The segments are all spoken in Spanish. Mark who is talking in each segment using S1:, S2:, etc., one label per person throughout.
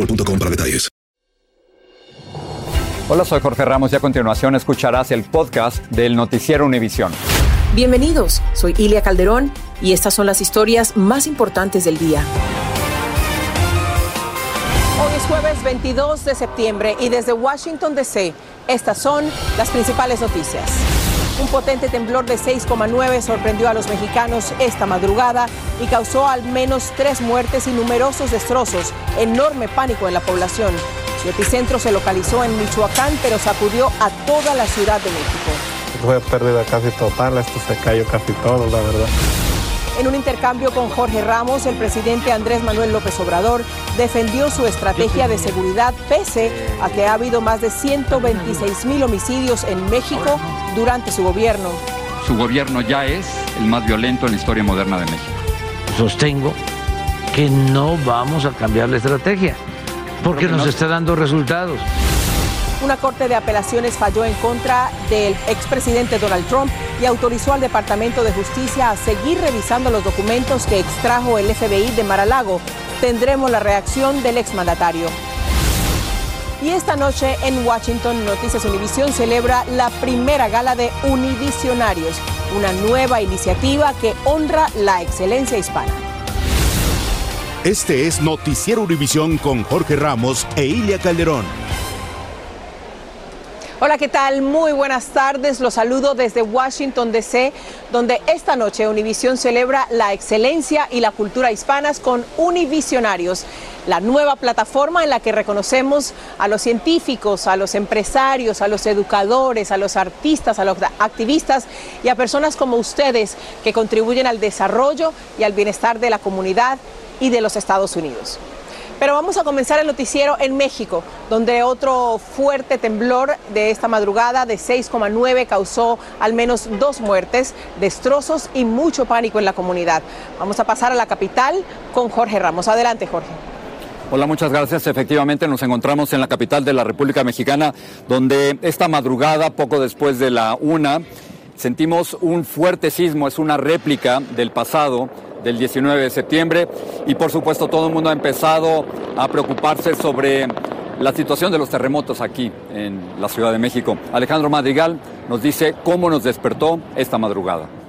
S1: boostmobile.com para detalles.
S2: Hola, soy Jorge Ramos y a continuación escucharás el podcast del Noticiero Univisión.
S3: Bienvenidos, soy Ilia Calderón y estas son las historias más importantes del día. Hoy es jueves 22 de septiembre y desde Washington, D.C., estas son las principales noticias. Un potente temblor de 6,9 sorprendió a los mexicanos esta madrugada y causó al menos tres muertes y numerosos destrozos, enorme pánico en la población. Su epicentro se localizó en Michoacán, pero sacudió a toda la Ciudad de México.
S4: Fue pérdida casi total, esto se cayó casi todo, la verdad.
S3: En un intercambio con Jorge Ramos, el presidente Andrés Manuel López Obrador defendió su estrategia de seguridad pese a que ha habido más de 126 mil homicidios en México durante su gobierno.
S5: Su gobierno ya es el más violento en la historia moderna de México.
S6: Sostengo que no vamos a cambiar la estrategia porque nos está dando resultados.
S3: Una corte de apelaciones falló en contra del expresidente Donald Trump y autorizó al Departamento de Justicia a seguir revisando los documentos que extrajo el FBI de Mar-a-Lago. Tendremos la reacción del exmandatario. Y esta noche en Washington, Noticias Univisión celebra la primera gala de Univisionarios, una nueva iniciativa que honra la excelencia hispana.
S7: Este es Noticiero Univisión con Jorge Ramos e Ilia Calderón.
S3: Hola, ¿qué tal? Muy buenas tardes. Los saludo desde Washington, D.C., donde esta noche Univisión celebra la excelencia y la cultura hispanas con Univisionarios, la nueva plataforma en la que reconocemos a los científicos, a los empresarios, a los educadores, a los artistas, a los activistas y a personas como ustedes que contribuyen al desarrollo y al bienestar de la comunidad y de los Estados Unidos. Pero vamos a comenzar el noticiero en México, donde otro fuerte temblor de esta madrugada de 6,9 causó al menos dos muertes, destrozos y mucho pánico en la comunidad. Vamos a pasar a la capital con Jorge Ramos. Adelante, Jorge.
S2: Hola, muchas gracias. Efectivamente, nos encontramos en la capital de la República Mexicana, donde esta madrugada, poco después de la una, sentimos un fuerte sismo. Es una réplica del pasado del 19 de septiembre y por supuesto todo el mundo ha empezado a preocuparse sobre la situación de los terremotos aquí en la Ciudad de México. Alejandro Madrigal nos dice cómo nos despertó esta madrugada.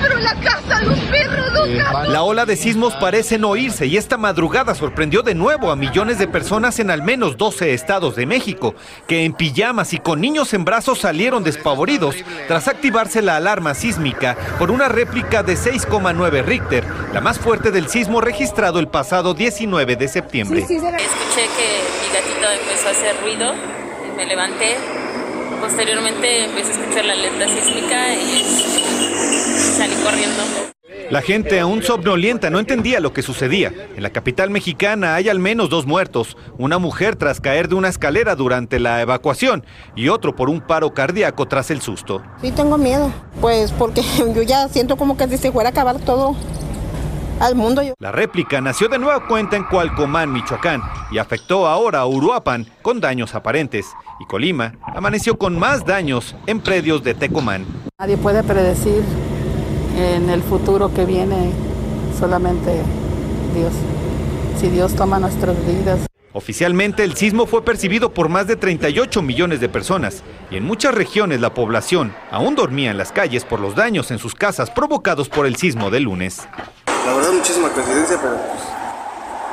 S8: Pero la casa, los perros, los gatos.
S9: La ola de sismos parece no irse y esta madrugada sorprendió de nuevo a millones de personas en al menos 12 estados de México, que en pijamas y con niños en brazos salieron despavoridos tras activarse la alarma sísmica por una réplica de 6,9 Richter, la más fuerte del sismo registrado el pasado 19 de septiembre.
S10: Escuché que mi gatito empezó a hacer ruido, y me levanté, posteriormente empecé a escuchar la alerta sísmica y salí corriendo.
S9: La gente aún somnolienta no entendía lo que sucedía. En la capital mexicana hay al menos dos muertos, una mujer tras caer de una escalera durante la evacuación y otro por un paro cardíaco tras el susto.
S11: Sí, tengo miedo, pues porque yo ya siento como que si se fuera a acabar todo al mundo. Yo.
S9: La réplica nació de nueva cuenta en Cualcomán, Michoacán, y afectó ahora a Uruapan con daños aparentes. Y Colima amaneció con más daños en predios de Tecomán.
S12: Nadie puede predecir en el futuro que viene, solamente Dios. Si Dios toma nuestras vidas.
S9: Oficialmente el sismo fue percibido por más de 38 millones de personas y en muchas regiones la población aún dormía en las calles por los daños en sus casas provocados por el sismo del lunes.
S13: La verdad muchísima coincidencia, pero pues,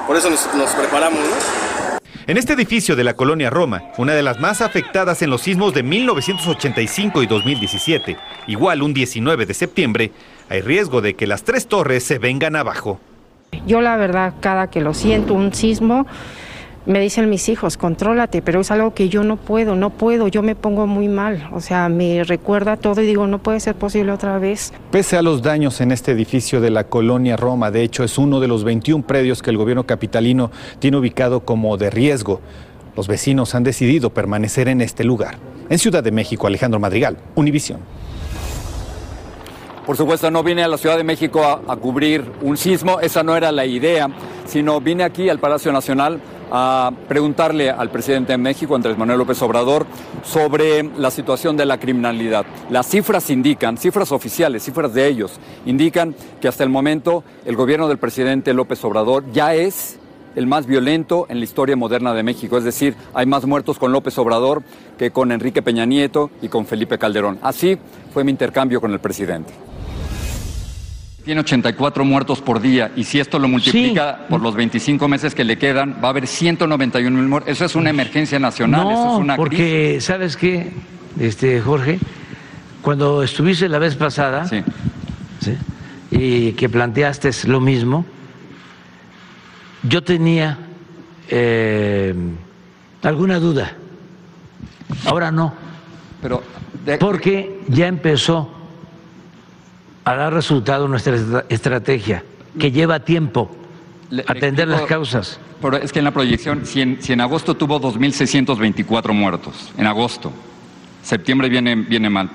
S13: por eso nos, nos preparamos, ¿no?
S9: En este edificio de la colonia Roma, una de las más afectadas en los sismos de 1985 y 2017, igual un 19 de septiembre, hay riesgo de que las tres torres se vengan abajo.
S14: Yo la verdad, cada que lo siento, un sismo, me dicen mis hijos, contrólate, pero es algo que yo no puedo, no puedo, yo me pongo muy mal, o sea, me recuerda todo y digo, no puede ser posible otra vez.
S15: Pese a los daños en este edificio de la colonia Roma, de hecho es uno de los 21 predios que el gobierno capitalino tiene ubicado como de riesgo, los vecinos han decidido permanecer en este lugar. En Ciudad de México, Alejandro Madrigal, Univisión.
S2: Por supuesto, no vine a la Ciudad de México a, a, cubrir un sismo, esa no era la idea, sino vine aquí al Palacio Nacional a preguntarle al presidente de México, Andrés Manuel López Obrador, sobre la situación de la criminalidad. Las cifras indican, cifras oficiales, cifras de ellos, indican que hasta el momento el gobierno del presidente López Obrador ya es el más violento en la historia moderna de México. Es decir, hay más muertos con López Obrador que con Enrique Peña Nieto y con Felipe Calderón. Así fue mi intercambio con el presidente
S5: tiene 84 muertos por día y si esto lo multiplica sí. por los 25 meses que le quedan, va a haber 191 mil muertos. Eso es una emergencia nacional,
S6: no,
S5: eso es una
S6: porque,
S5: crisis.
S6: ¿sabes qué, este, Jorge? Cuando estuviste la vez pasada
S5: sí.
S6: ¿sí? y que planteaste lo mismo, yo tenía eh, alguna duda. Ahora no.
S5: Pero
S6: de... porque ya empezó a dar resultado nuestra estrategia, que lleva tiempo le, atender le, las causas.
S5: Pero es que en la proyección, si en, si en agosto tuvo 2.624 muertos, en agosto, septiembre viene, viene mal.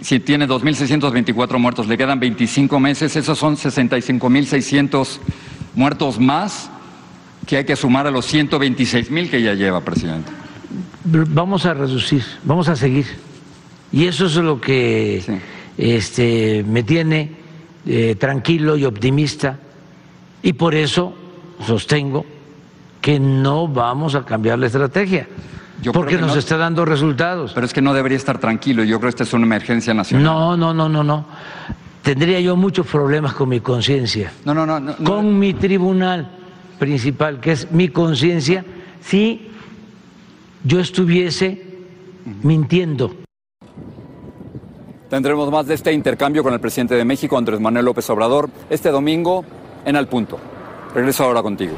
S5: Si tiene 2.624 muertos, le quedan 25 meses, esos son 65.600 muertos más que hay que sumar a los 126.000 que ya lleva, presidente.
S6: Vamos a reducir, vamos a seguir. Y eso es lo que... Sí este, me tiene eh, tranquilo y optimista y por eso sostengo que no vamos a cambiar la estrategia. Yo porque nos no, está dando resultados.
S5: Pero es que no debería estar tranquilo. Yo creo que esta es una emergencia nacional.
S6: No, no, no, no, no. Tendría yo muchos problemas con mi conciencia.
S5: No, no, no, no,
S6: Con mi tribunal principal, que es mi conciencia, si yo estuviese mintiendo.
S2: Tendremos más de este intercambio con el presidente de México, Andrés Manuel López Obrador, este domingo en Al Punto. Regreso ahora contigo.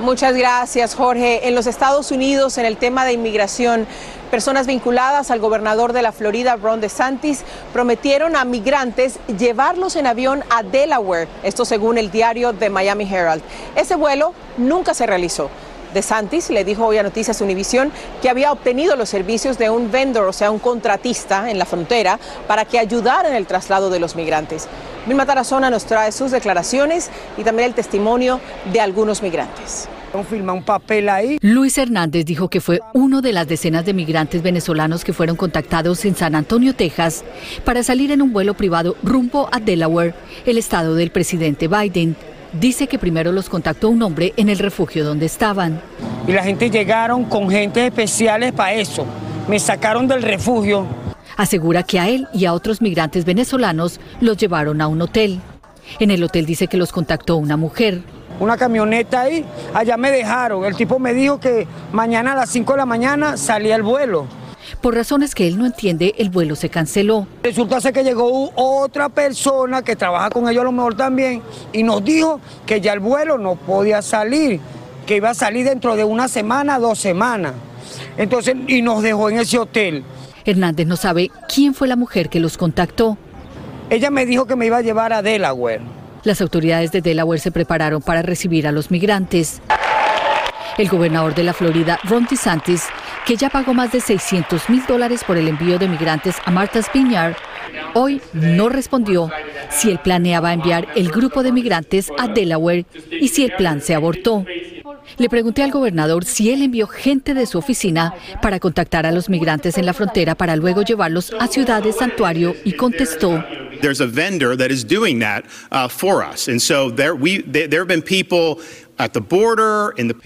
S3: Muchas gracias, Jorge. En los Estados Unidos, en el tema de inmigración, personas vinculadas al gobernador de la Florida, Ron DeSantis, prometieron a migrantes llevarlos en avión a Delaware, esto según el diario The Miami Herald. Ese vuelo nunca se realizó. De Santis le dijo hoy a Noticias Univisión que había obtenido los servicios de un vendor, o sea, un contratista en la frontera, para que ayudara en el traslado de los migrantes. Vilma Tarazona nos trae sus declaraciones y también el testimonio de algunos migrantes.
S16: Firma un papel ahí.
S17: Luis Hernández dijo que fue uno de las decenas de migrantes venezolanos que fueron contactados en San Antonio, Texas, para salir en un vuelo privado rumbo a Delaware, el estado del presidente Biden. Dice que primero los contactó un hombre en el refugio donde estaban.
S16: Y la gente llegaron con gente especiales para eso. Me sacaron del refugio.
S17: Asegura que a él y a otros migrantes venezolanos los llevaron a un hotel. En el hotel dice que los contactó una mujer.
S16: Una camioneta ahí, allá me dejaron. El tipo me dijo que mañana a las 5 de la mañana salía el vuelo.
S17: Por razones que él no entiende, el vuelo se canceló.
S16: Resulta ser que llegó otra persona que trabaja con ellos a lo mejor también y nos dijo que ya el vuelo no podía salir, que iba a salir dentro de una semana, dos semanas. Entonces, y nos dejó en ese hotel.
S17: Hernández no sabe quién fue la mujer que los contactó.
S16: Ella me dijo que me iba a llevar a Delaware.
S17: Las autoridades de Delaware se prepararon para recibir a los migrantes. El gobernador de la Florida, Ron DeSantis, que ya pagó más de 600 mil dólares por el envío de migrantes a Martha's Vineyard, hoy no respondió si él planeaba enviar el grupo de migrantes a Delaware y si el plan se abortó. Le pregunté al gobernador si él envió gente de su oficina para contactar a los migrantes en la frontera para luego llevarlos a ciudades santuario y contestó.
S18: There's a vendor that is doing that uh, for us. And so there, we, there have been people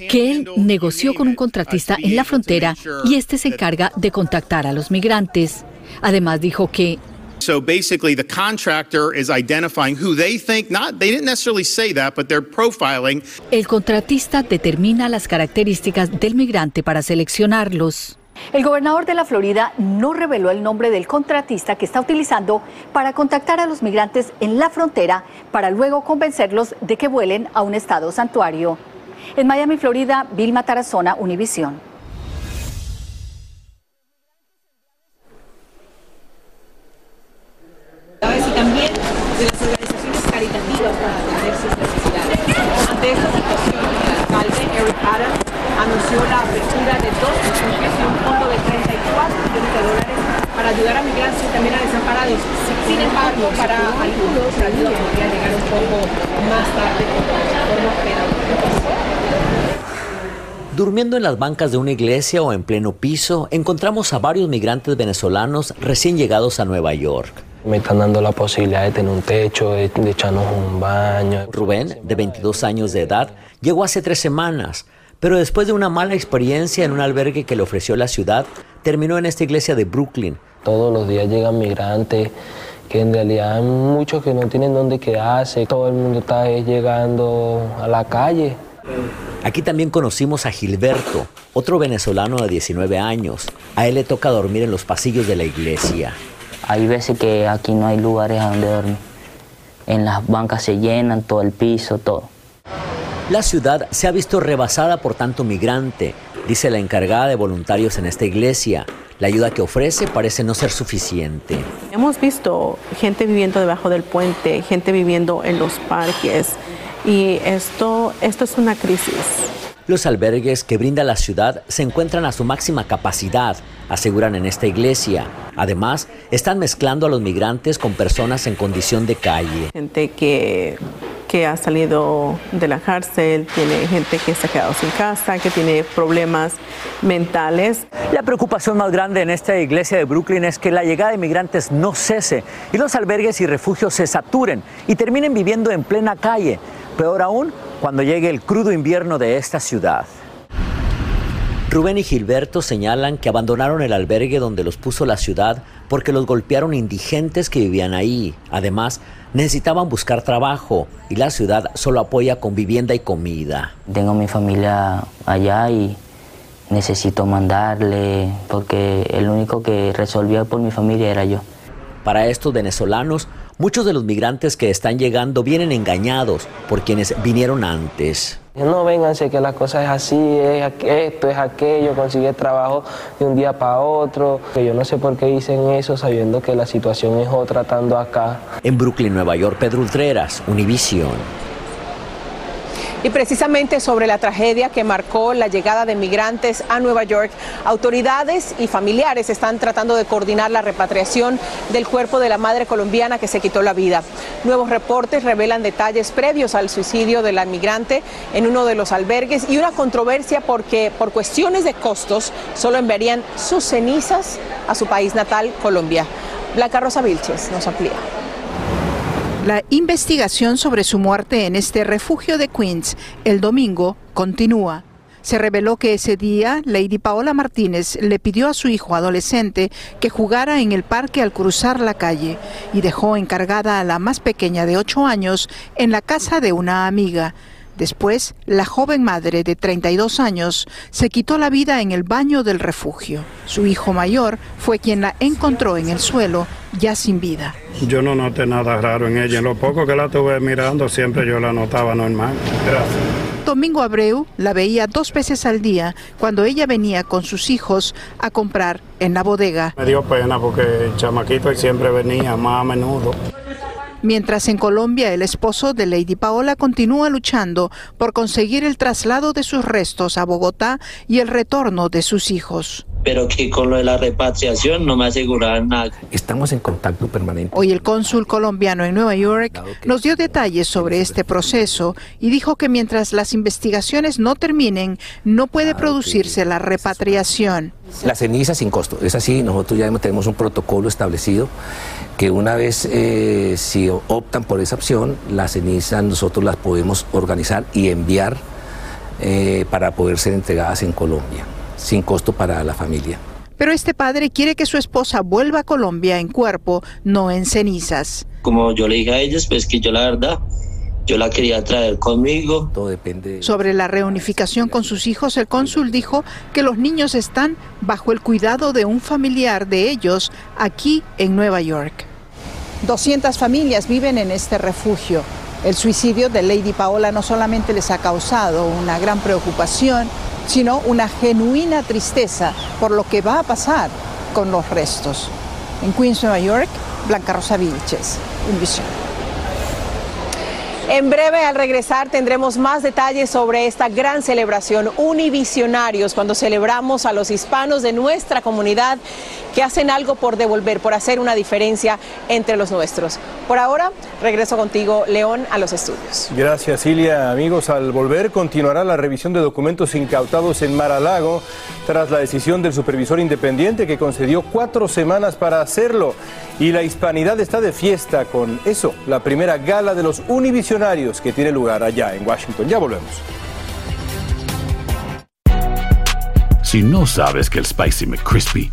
S17: que él negoció con un contratista en la frontera y este se encarga de contactar a los migrantes. Además dijo que
S18: So basically, the contractor is identifying who they think, not, they didn't necessarily say that, but they're profiling.
S17: El contratista determina las características del migrante para seleccionarlos.
S19: El gobernador de la Florida no reveló el nombre del contratista que está utilizando para contactar a los migrantes en la frontera para luego convencerlos de que vuelen a un estado santuario. En Miami, Florida, Vilma Tarazona, Univisión
S3: caritativas para atender sus necesidades. Ante esta situación, el alcalde Eric Adams anunció la apertura de dos refugios y un fondo de 34 millones de dólares para ayudar a migrantes y también a desamparados. Sin embargo, para algunos la ayuda podría llegar un poco más tarde.
S20: Durmiendo en las bancas de una iglesia o en pleno piso, encontramos a varios migrantes venezolanos recién llegados a Nueva York.
S21: Me están dando la posibilidad de tener un techo, de, de echarnos un baño.
S20: Rubén, de 22 años de edad, llegó hace tres semanas, pero después de una mala experiencia en un albergue que le ofreció la ciudad, terminó en esta iglesia de Brooklyn.
S21: Todos los días llegan migrantes que en realidad hay muchos que no tienen dónde quedarse. Todo el mundo está llegando a la calle.
S20: Aquí también conocimos a Gilberto, otro venezolano de 19 años. A él le toca dormir en los pasillos de la iglesia.
S22: Hay veces que aquí no hay lugares a donde dormir. En las bancas se llenan, todo el piso, todo.
S20: La ciudad se ha visto rebasada por tanto migrante, dice la encargada de voluntarios en esta iglesia. La ayuda que ofrece parece no ser suficiente.
S11: Hemos visto gente viviendo debajo del puente, gente viviendo en los parques y esto, esto es una crisis.
S20: Los albergues que brinda la ciudad se encuentran a su máxima capacidad, aseguran en esta iglesia. Además, están mezclando a los migrantes con personas en condición de calle.
S11: Gente que, que ha salido de la cárcel, tiene gente que se ha quedado sin casa, que tiene problemas mentales.
S20: La preocupación más grande en esta iglesia de Brooklyn es que la llegada de migrantes no cese y los albergues y refugios se saturen y terminen viviendo en plena calle. Peor aún, cuando llegue el crudo invierno de esta ciudad. Rubén y Gilberto señalan que abandonaron el albergue donde los puso la ciudad porque los golpearon indigentes que vivían ahí. Además, necesitaban buscar trabajo y la ciudad solo apoya con vivienda y comida.
S22: Tengo mi familia allá y necesito mandarle porque el único que resolvía por mi familia era yo.
S20: Para estos venezolanos, muchos de los migrantes que están llegando vienen engañados por quienes vinieron antes.
S21: No vénganse que la cosa es así, es esto, es aquello, consigue trabajo de un día para otro. Que yo no sé por qué dicen eso sabiendo que la situación es otra estando acá.
S20: En Brooklyn, Nueva York, Pedro Ultreras, Univision.
S3: Y precisamente sobre la tragedia que marcó la llegada de migrantes a Nueva York, autoridades y familiares están tratando de coordinar la repatriación del cuerpo de la madre colombiana que se quitó la vida. Nuevos reportes revelan detalles previos al suicidio de la migrante en uno de los albergues y una controversia porque por cuestiones de costos solo enviarían sus cenizas a su país natal, Colombia. Blanca Rosa Vilches nos amplía.
S23: La investigación sobre su muerte en este refugio de Queens el domingo continúa. Se reveló que ese día Lady Paola Martínez le pidió a su hijo adolescente que jugara en el parque al cruzar la calle y dejó encargada a la más pequeña de 8 años en la casa de una amiga. Después, la joven madre de 32 años se quitó la vida en el baño del refugio. Su hijo mayor fue quien la encontró en el suelo, ya sin vida.
S24: Yo no noté nada raro en ella. En lo poco que la tuve mirando, siempre yo la notaba normal. Gracias.
S23: Domingo Abreu la veía dos veces al día cuando ella venía con sus hijos a comprar en la bodega.
S24: Me dio pena porque el chamaquito siempre venía más a menudo.
S23: Mientras en Colombia el esposo de Lady Paola continúa luchando por conseguir el traslado de sus restos a Bogotá y el retorno de sus hijos.
S25: Pero que con lo de la repatriación no me aseguraron nada.
S26: Estamos en contacto permanente.
S23: Hoy el cónsul colombiano en Nueva York nos dio detalles sobre este proceso y dijo que mientras las investigaciones no terminen, no puede producirse la repatriación.
S26: La ceniza sin costo, es así, nosotros ya tenemos un protocolo establecido que una vez eh, si optan por esa opción, las cenizas nosotros las podemos organizar y enviar eh, para poder ser entregadas en Colombia, sin costo para la familia.
S23: Pero este padre quiere que su esposa vuelva a Colombia en cuerpo, no en cenizas.
S25: Como yo le dije a ellos, pues que yo la verdad, yo la quería traer conmigo.
S26: Todo depende.
S23: Sobre la reunificación con sus hijos, el cónsul dijo que los niños están bajo el cuidado de un familiar de ellos aquí en Nueva York. 200 familias viven en este refugio. El suicidio de Lady Paola no solamente les ha causado una gran preocupación, sino una genuina tristeza por lo que va a pasar con los restos. En Queens, Nueva York, Blanca Rosa Vilches, Univisión.
S3: En breve, al regresar, tendremos más detalles sobre esta gran celebración Univisionarios, cuando celebramos a los hispanos de nuestra comunidad que hacen algo por devolver, por hacer una diferencia entre los nuestros. Por ahora, regreso contigo, León, a los estudios.
S27: Gracias, Cilia. Amigos, al volver continuará la revisión de documentos incautados en Mar-a-Lago tras la decisión del supervisor independiente que concedió cuatro semanas para hacerlo. Y la hispanidad está de fiesta con eso, la primera gala de los univisionarios que tiene lugar allá en Washington. Ya volvemos.
S28: Si no sabes que el Spicy McCrispy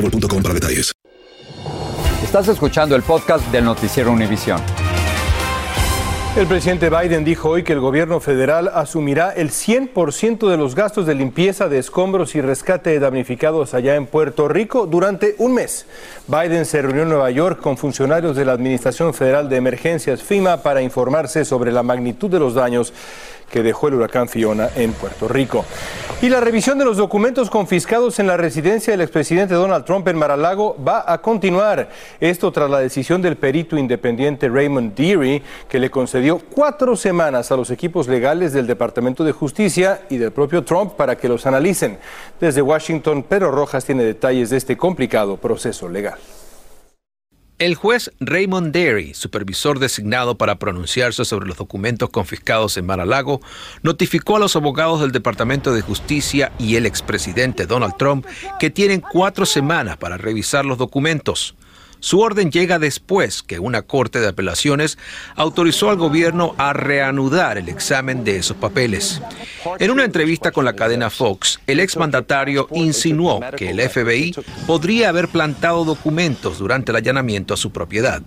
S1: boostmobile.com para detalles.
S2: Estás escuchando el podcast del noticiero Univisión.
S27: El presidente Biden dijo hoy que el gobierno federal asumirá el 100% de los gastos de limpieza de escombros y rescate de damnificados allá en Puerto Rico durante un mes. Biden se reunió en Nueva York con funcionarios de la Administración Federal de Emergencias FIMA para informarse sobre la magnitud de los daños que dejó el huracán Fiona en Puerto Rico. Y la revisión de los documentos confiscados en la residencia del expresidente Donald Trump en Mar-a-Lago va a continuar. Esto tras la decisión del perito independiente Raymond Deary, que le concedió cuatro semanas a los equipos legales del Departamento de Justicia y del propio Trump para que los analicen. Desde Washington, Pedro Rojas tiene detalles de este complicado proceso legal.
S29: El juez Raymond Derry, supervisor designado para pronunciarse sobre los documentos confiscados en Mar-a-Lago, notificó a los abogados del Departamento de Justicia y el expresidente Donald Trump que tienen cuatro semanas para revisar los documentos. Su orden llega después que una corte de apelaciones autorizó al gobierno a reanudar el examen de esos papeles. En una entrevista con la cadena Fox, el exmandatario insinuó que el FBI podría haber plantado documentos durante el allanamiento a su propiedad.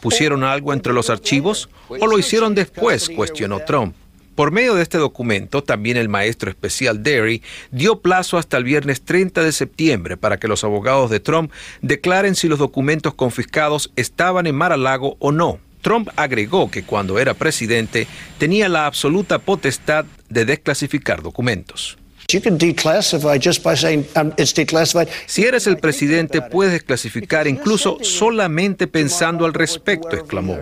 S29: ¿Pusieron algo entre los archivos o lo hicieron después? cuestionó Trump. Por medio de este documento, también el maestro especial Derry dio plazo hasta el viernes 30 de septiembre para que los abogados de Trump declaren si los documentos confiscados estaban en Mar-a-Lago o no. Trump agregó que cuando era presidente tenía la absoluta potestad de desclasificar documentos. Si eres el presidente, puedes desclasificar incluso solamente pensando al respecto, exclamó.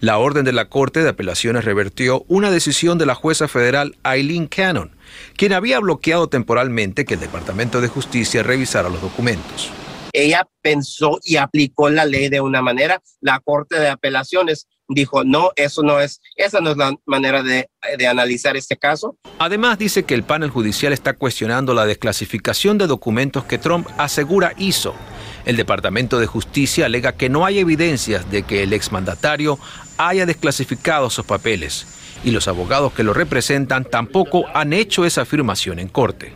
S29: La orden de la Corte de Apelaciones revertió una decisión de la jueza federal Eileen Cannon, quien había bloqueado temporalmente que el Departamento de Justicia revisara los documentos.
S30: Ella pensó y aplicó la ley de una manera. La Corte de Apelaciones dijo, no, eso no es, esa no es la manera de, de, analizar este caso.
S29: Además dice que el panel judicial está cuestionando la desclasificación de documentos que Trump asegura hizo. El Departamento de Justicia alega que no hay evidencias de que el exmandatario haya desclasificado sus papeles y los abogados que lo representan tampoco han hecho esa afirmación en corte.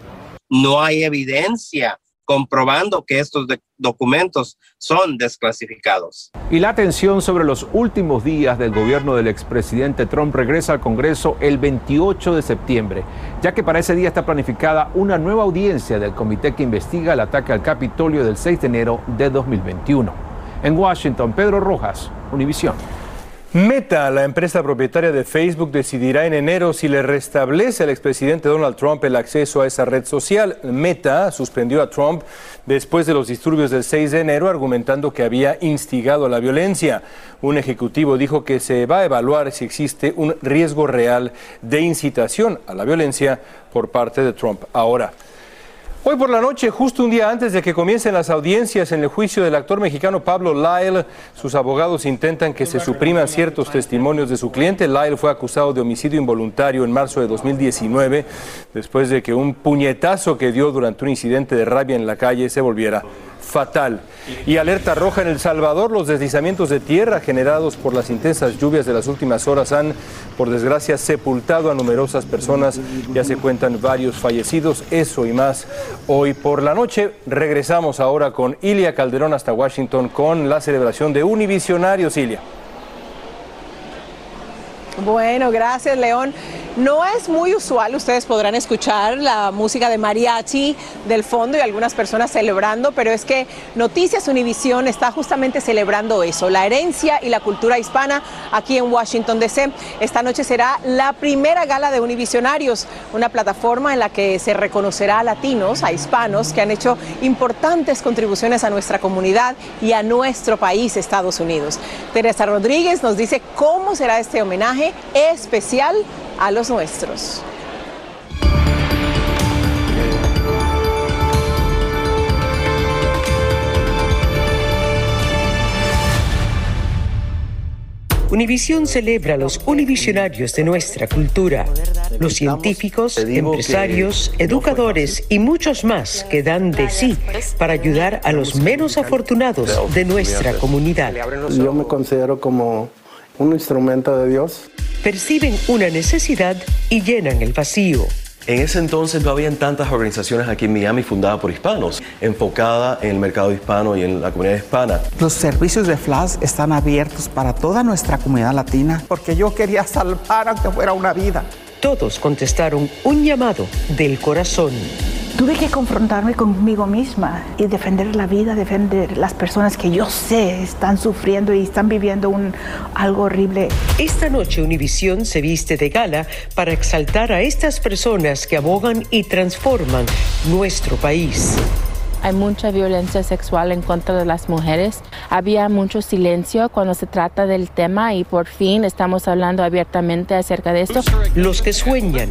S30: No hay evidencia comprobando que estos documentos son desclasificados.
S31: Y la atención sobre los últimos días del gobierno del expresidente Trump regresa al Congreso el 28 de septiembre, ya que para ese día está planificada una nueva audiencia del comité que investiga el ataque al Capitolio del 6 de enero de 2021. En Washington, Pedro Rojas, Univisión.
S27: Meta, la empresa propietaria de Facebook, decidirá en enero si le restablece al expresidente Donald Trump el acceso a esa red social. Meta suspendió a Trump después de los disturbios del 6 de enero, argumentando que había instigado a la violencia. Un ejecutivo dijo que se va a evaluar si existe un riesgo real de incitación a la violencia por parte de Trump. Ahora, Hoy por la noche, justo un día antes de que comiencen las audiencias en el juicio del actor mexicano Pablo Lyle, sus abogados intentan que se supriman ciertos testimonios de su cliente. Lyle fue acusado de homicidio involuntario en marzo de 2019, después de que un puñetazo que dio durante un incidente de rabia en la calle se volviera fatal. Y alerta roja en El Salvador, los deslizamientos de tierra generados por las intensas lluvias de las últimas horas han, por desgracia, sepultado a numerosas personas. Ya se cuentan varios fallecidos, eso y más hoy por la noche. Regresamos ahora con Ilia Calderón hasta Washington con la celebración de Univisionarios, Ilia.
S3: Bueno, gracias León. No es muy usual, ustedes podrán escuchar la música de mariachi del fondo y algunas personas celebrando, pero es que Noticias Univisión está justamente celebrando eso, la herencia y la cultura hispana aquí en Washington DC. Esta noche será la primera gala de Univisionarios, una plataforma en la que se reconocerá a latinos, a hispanos que han hecho importantes contribuciones a nuestra comunidad y a nuestro país, Estados Unidos. Teresa Rodríguez nos dice cómo será este homenaje especial a los nuestros.
S32: Univisión celebra a los univisionarios de nuestra cultura, los científicos, empresarios, educadores y muchos más que dan de sí para ayudar a los menos afortunados de nuestra comunidad.
S33: Yo me considero como un instrumento de Dios
S32: perciben una necesidad y llenan el vacío.
S34: En ese entonces no habían tantas organizaciones aquí en Miami fundadas por hispanos, enfocada en el mercado hispano y en la comunidad hispana.
S35: Los servicios de Flash están abiertos para toda nuestra comunidad latina porque yo quería salvar aunque fuera una vida.
S32: Todos contestaron un llamado del corazón.
S36: Tuve que confrontarme conmigo misma y defender la vida, defender las personas que yo sé están sufriendo y están viviendo un, algo horrible.
S32: Esta noche Univisión se viste de gala para exaltar a estas personas que abogan y transforman nuestro país.
S37: Hay mucha violencia sexual en contra de las mujeres. Había mucho silencio cuando se trata del tema y por fin estamos hablando abiertamente acerca de esto.
S32: Los que sueñan.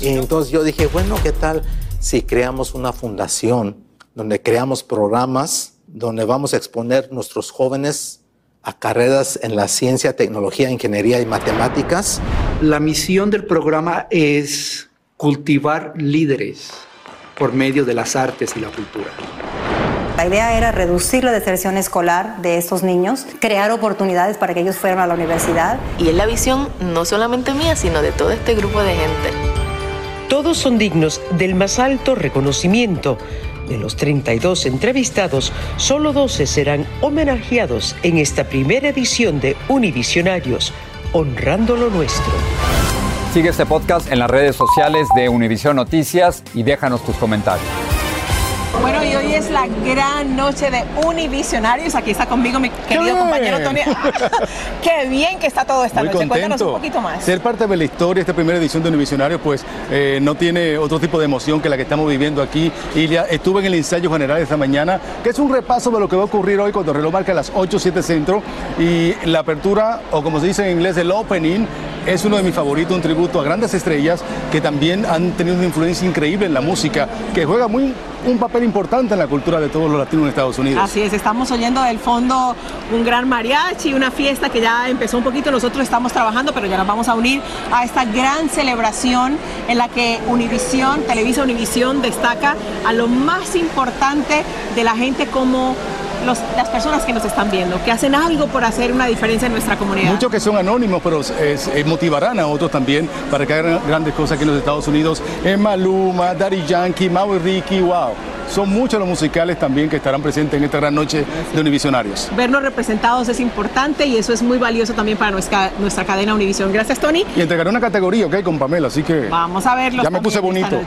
S38: Y entonces yo dije, bueno, ¿qué tal? Si creamos una fundación donde creamos programas donde vamos a exponer nuestros jóvenes a carreras en la ciencia, tecnología, ingeniería y matemáticas.
S39: La misión del programa es cultivar líderes por medio de las artes y la cultura.
S40: La idea era reducir la deserción escolar de estos niños, crear oportunidades para que ellos fueran a la universidad.
S37: Y es la visión no solamente mía, sino de todo este grupo de gente.
S32: Todos son dignos del más alto reconocimiento. De los 32 entrevistados, solo 12 serán homenajeados en esta primera edición de Univisionarios, honrando lo nuestro.
S2: Sigue este podcast en las redes sociales de Univision Noticias y déjanos tus comentarios.
S3: Bueno, y hoy es la gran noche de Univisionarios. Aquí está conmigo mi querido compañero Tony. Qué bien que está todo esta noche. Cuéntanos un poquito más.
S7: Ser parte de la historia, esta primera edición de Univisionarios, pues eh, no tiene otro tipo de emoción que la que estamos viviendo aquí. Ilia, estuve en el ensayo general esta mañana, que es un repaso de lo que va a ocurrir hoy cuando el reloj marca las 8, 7 centro. Y la apertura, o como se dice en inglés, el opening, es uno de mis favoritos, un tributo a grandes estrellas que también han tenido una influencia increíble en la música, que juega muy un papel importante en la cultura de todos los latinos en Estados Unidos.
S3: Así es, estamos oyendo del fondo un gran mariachi, una fiesta que ya empezó un poquito, nosotros estamos trabajando, pero ya nos vamos a unir a esta gran celebración en la que Univisión, Televisa Univisión destaca a lo más importante de la gente como las personas que nos están viendo, que hacen algo por hacer una diferencia en nuestra comunidad?
S7: Muchos que son anónimos, pero motivarán a otros también para que hagan grandes cosas aquí en los Estados Unidos. En Maluma, Daddy Yankee, Mau y Ricky, wow. Son muchos los musicales también que estarán presentes en esta gran noche de Univisionarios.
S3: Vernos representados es importante y eso es muy valioso también para nuestra, nuestra cadena Univisión. Gracias, Tony.
S7: Y entregaré una categoría, ¿ok? Con Pamela, así que...
S3: Vamos a verlo.
S7: Ya me puse bonito.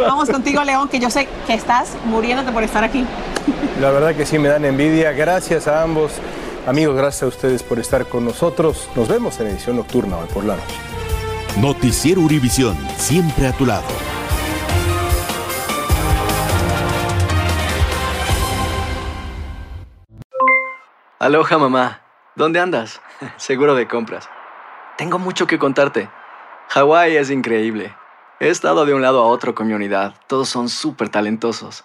S3: Vamos contigo, León, que yo sé que estás muriéndote por estar aquí.
S27: La verdad que sí me dan envidia. Gracias a ambos. Amigos, gracias a ustedes por estar con nosotros. Nos vemos en edición nocturna hoy por la noche.
S41: Noticiero Univisión, siempre a tu lado.
S42: Aloha mamá, ¿dónde andas? Seguro de compras. Tengo mucho que contarte. Hawái es increíble. He estado de un lado a otro con mi unidad. Todos son súper talentosos.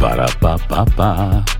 S28: Para, pa, pa, pa.